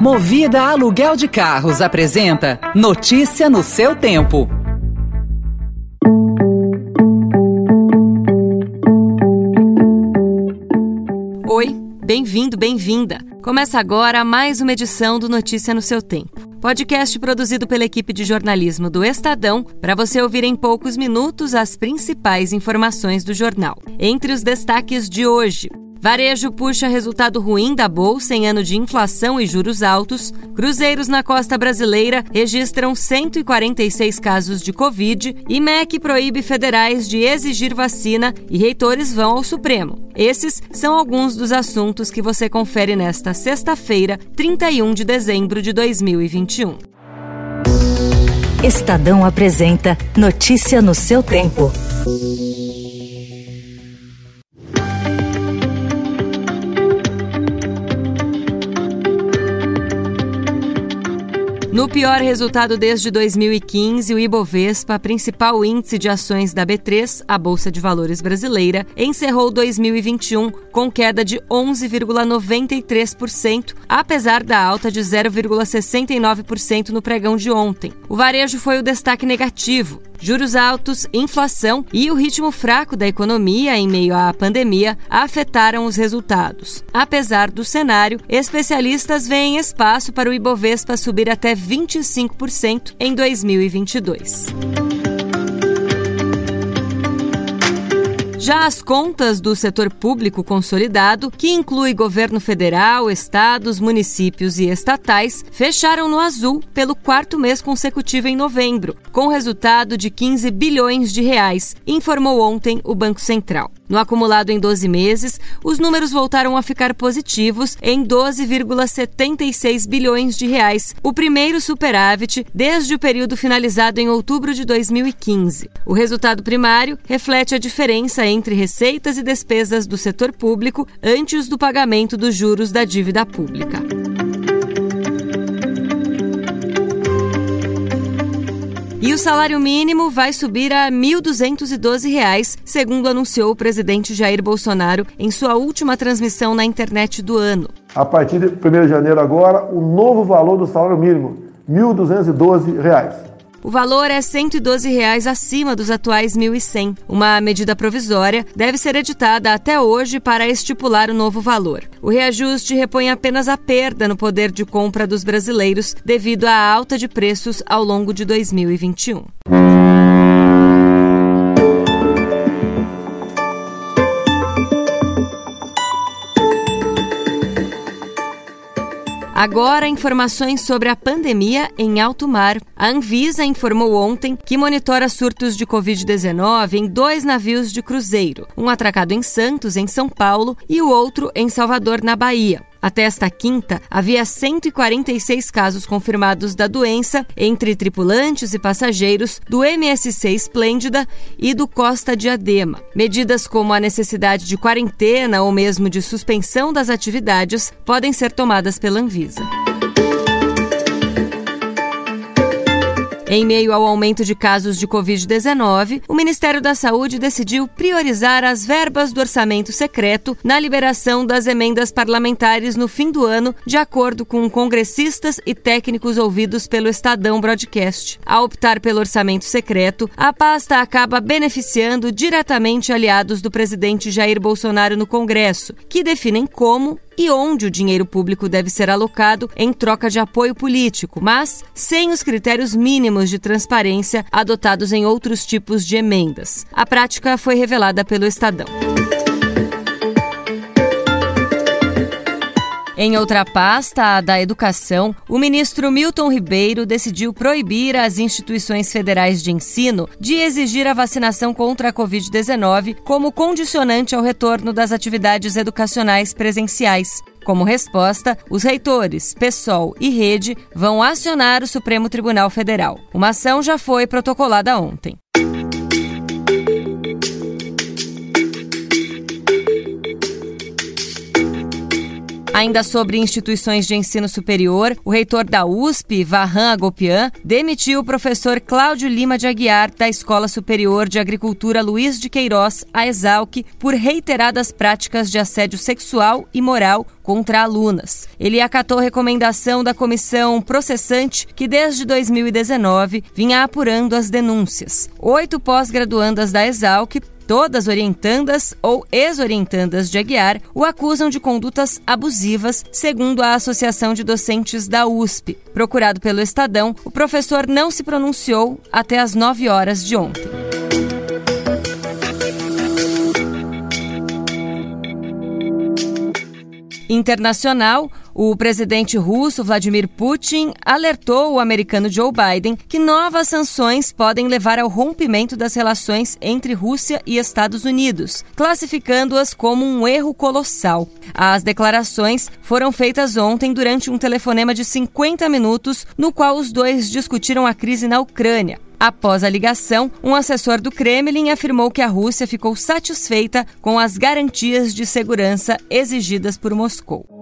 Movida Aluguel de Carros apresenta Notícia no seu tempo. Oi, bem-vindo, bem-vinda. Começa agora mais uma edição do Notícia no seu tempo. Podcast produzido pela equipe de jornalismo do Estadão para você ouvir em poucos minutos as principais informações do jornal. Entre os destaques de hoje, Varejo puxa resultado ruim da bolsa em ano de inflação e juros altos. Cruzeiros na costa brasileira registram 146 casos de Covid e MEC proíbe federais de exigir vacina e reitores vão ao Supremo. Esses são alguns dos assuntos que você confere nesta sexta-feira, 31 de dezembro de 2021. Estadão apresenta Notícia no seu tempo. No pior resultado desde 2015, o Ibovespa, principal índice de ações da B3, a Bolsa de Valores brasileira, encerrou 2021 com queda de 11,93%, apesar da alta de 0,69% no pregão de ontem. O varejo foi o destaque negativo, Juros altos, inflação e o ritmo fraco da economia em meio à pandemia afetaram os resultados. Apesar do cenário, especialistas veem espaço para o Ibovespa subir até 25% em 2022. Já as contas do setor público consolidado, que inclui governo federal, estados, municípios e estatais, fecharam no azul pelo quarto mês consecutivo em novembro, com resultado de 15 bilhões de reais, informou ontem o Banco Central. No acumulado em 12 meses, os números voltaram a ficar positivos em 12,76 bilhões de reais, o primeiro superávit desde o período finalizado em outubro de 2015. O resultado primário reflete a diferença entre receitas e despesas do setor público antes do pagamento dos juros da dívida pública. E o salário mínimo vai subir a R$ 1.212, segundo anunciou o presidente Jair Bolsonaro em sua última transmissão na internet do ano. A partir de 1 de janeiro agora, o novo valor do salário mínimo, R$ 1.212. O valor é 112 reais acima dos atuais 1.100. Uma medida provisória deve ser editada até hoje para estipular o novo valor. O reajuste repõe apenas a perda no poder de compra dos brasileiros devido à alta de preços ao longo de 2021. Agora, informações sobre a pandemia em alto mar. A Anvisa informou ontem que monitora surtos de Covid-19 em dois navios de cruzeiro, um atracado em Santos, em São Paulo, e o outro em Salvador, na Bahia. Até esta quinta, havia 146 casos confirmados da doença entre tripulantes e passageiros do MSC Esplêndida e do Costa Diadema. Medidas como a necessidade de quarentena ou mesmo de suspensão das atividades podem ser tomadas pela Anvisa. Em meio ao aumento de casos de Covid-19, o Ministério da Saúde decidiu priorizar as verbas do orçamento secreto na liberação das emendas parlamentares no fim do ano, de acordo com congressistas e técnicos ouvidos pelo Estadão Broadcast. Ao optar pelo orçamento secreto, a pasta acaba beneficiando diretamente aliados do presidente Jair Bolsonaro no Congresso, que definem como e onde o dinheiro público deve ser alocado em troca de apoio político, mas sem os critérios mínimos de transparência adotados em outros tipos de emendas. A prática foi revelada pelo Estadão. Em outra pasta, a da Educação, o ministro Milton Ribeiro decidiu proibir as instituições federais de ensino de exigir a vacinação contra a Covid-19 como condicionante ao retorno das atividades educacionais presenciais. Como resposta, os reitores, PSOL e Rede vão acionar o Supremo Tribunal Federal. Uma ação já foi protocolada ontem. Ainda sobre instituições de ensino superior, o reitor da USP, Varran Agopian, demitiu o professor Cláudio Lima de Aguiar da Escola Superior de Agricultura Luiz de Queiroz, a Exalc, por reiteradas práticas de assédio sexual e moral contra alunas. Ele acatou recomendação da comissão processante que desde 2019 vinha apurando as denúncias. Oito pós-graduandas da Exalc todas orientandas ou ex-orientandas de Aguiar o acusam de condutas abusivas, segundo a Associação de Docentes da USP. Procurado pelo Estadão, o professor não se pronunciou até às 9 horas de ontem. Internacional, o presidente russo Vladimir Putin alertou o americano Joe Biden que novas sanções podem levar ao rompimento das relações entre Rússia e Estados Unidos, classificando-as como um erro colossal. As declarações foram feitas ontem durante um telefonema de 50 minutos, no qual os dois discutiram a crise na Ucrânia. Após a ligação, um assessor do Kremlin afirmou que a Rússia ficou satisfeita com as garantias de segurança exigidas por Moscou.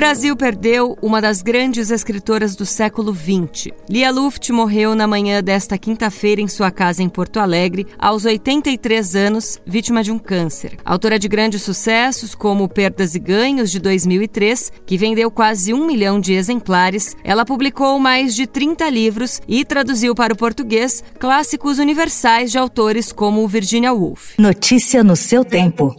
Brasil perdeu uma das grandes escritoras do século XX. Lia Luft morreu na manhã desta quinta-feira em sua casa em Porto Alegre, aos 83 anos, vítima de um câncer. Autora de grandes sucessos como Perdas e Ganhos, de 2003, que vendeu quase um milhão de exemplares, ela publicou mais de 30 livros e traduziu para o português clássicos universais de autores como Virginia Woolf. Notícia no seu tempo.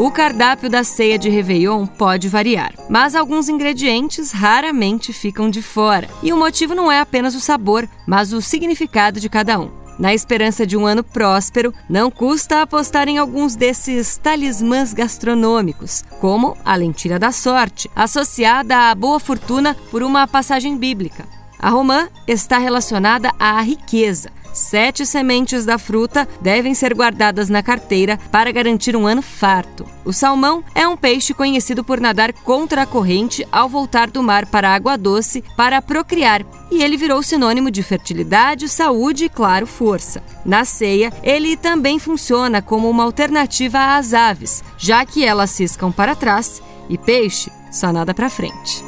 O cardápio da ceia de Réveillon pode variar, mas alguns ingredientes raramente ficam de fora. E o motivo não é apenas o sabor, mas o significado de cada um. Na esperança de um ano próspero, não custa apostar em alguns desses talismãs gastronômicos, como a lentilha da sorte, associada à boa fortuna por uma passagem bíblica. A romã está relacionada à riqueza, Sete sementes da fruta devem ser guardadas na carteira para garantir um ano farto. O salmão é um peixe conhecido por nadar contra a corrente ao voltar do mar para a água doce para procriar, e ele virou sinônimo de fertilidade, saúde e, claro, força. Na ceia, ele também funciona como uma alternativa às aves, já que elas ciscam para trás e peixe só nada para frente.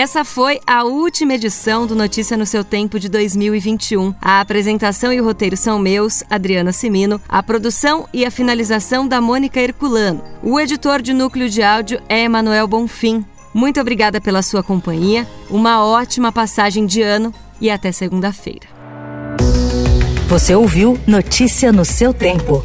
Essa foi a última edição do Notícia no seu Tempo de 2021. A apresentação e o roteiro são meus, Adriana Simino, a produção e a finalização da Mônica Herculano. O editor de núcleo de áudio é Emanuel Bonfim. Muito obrigada pela sua companhia, uma ótima passagem de ano e até segunda-feira. Você ouviu Notícia no seu Tempo.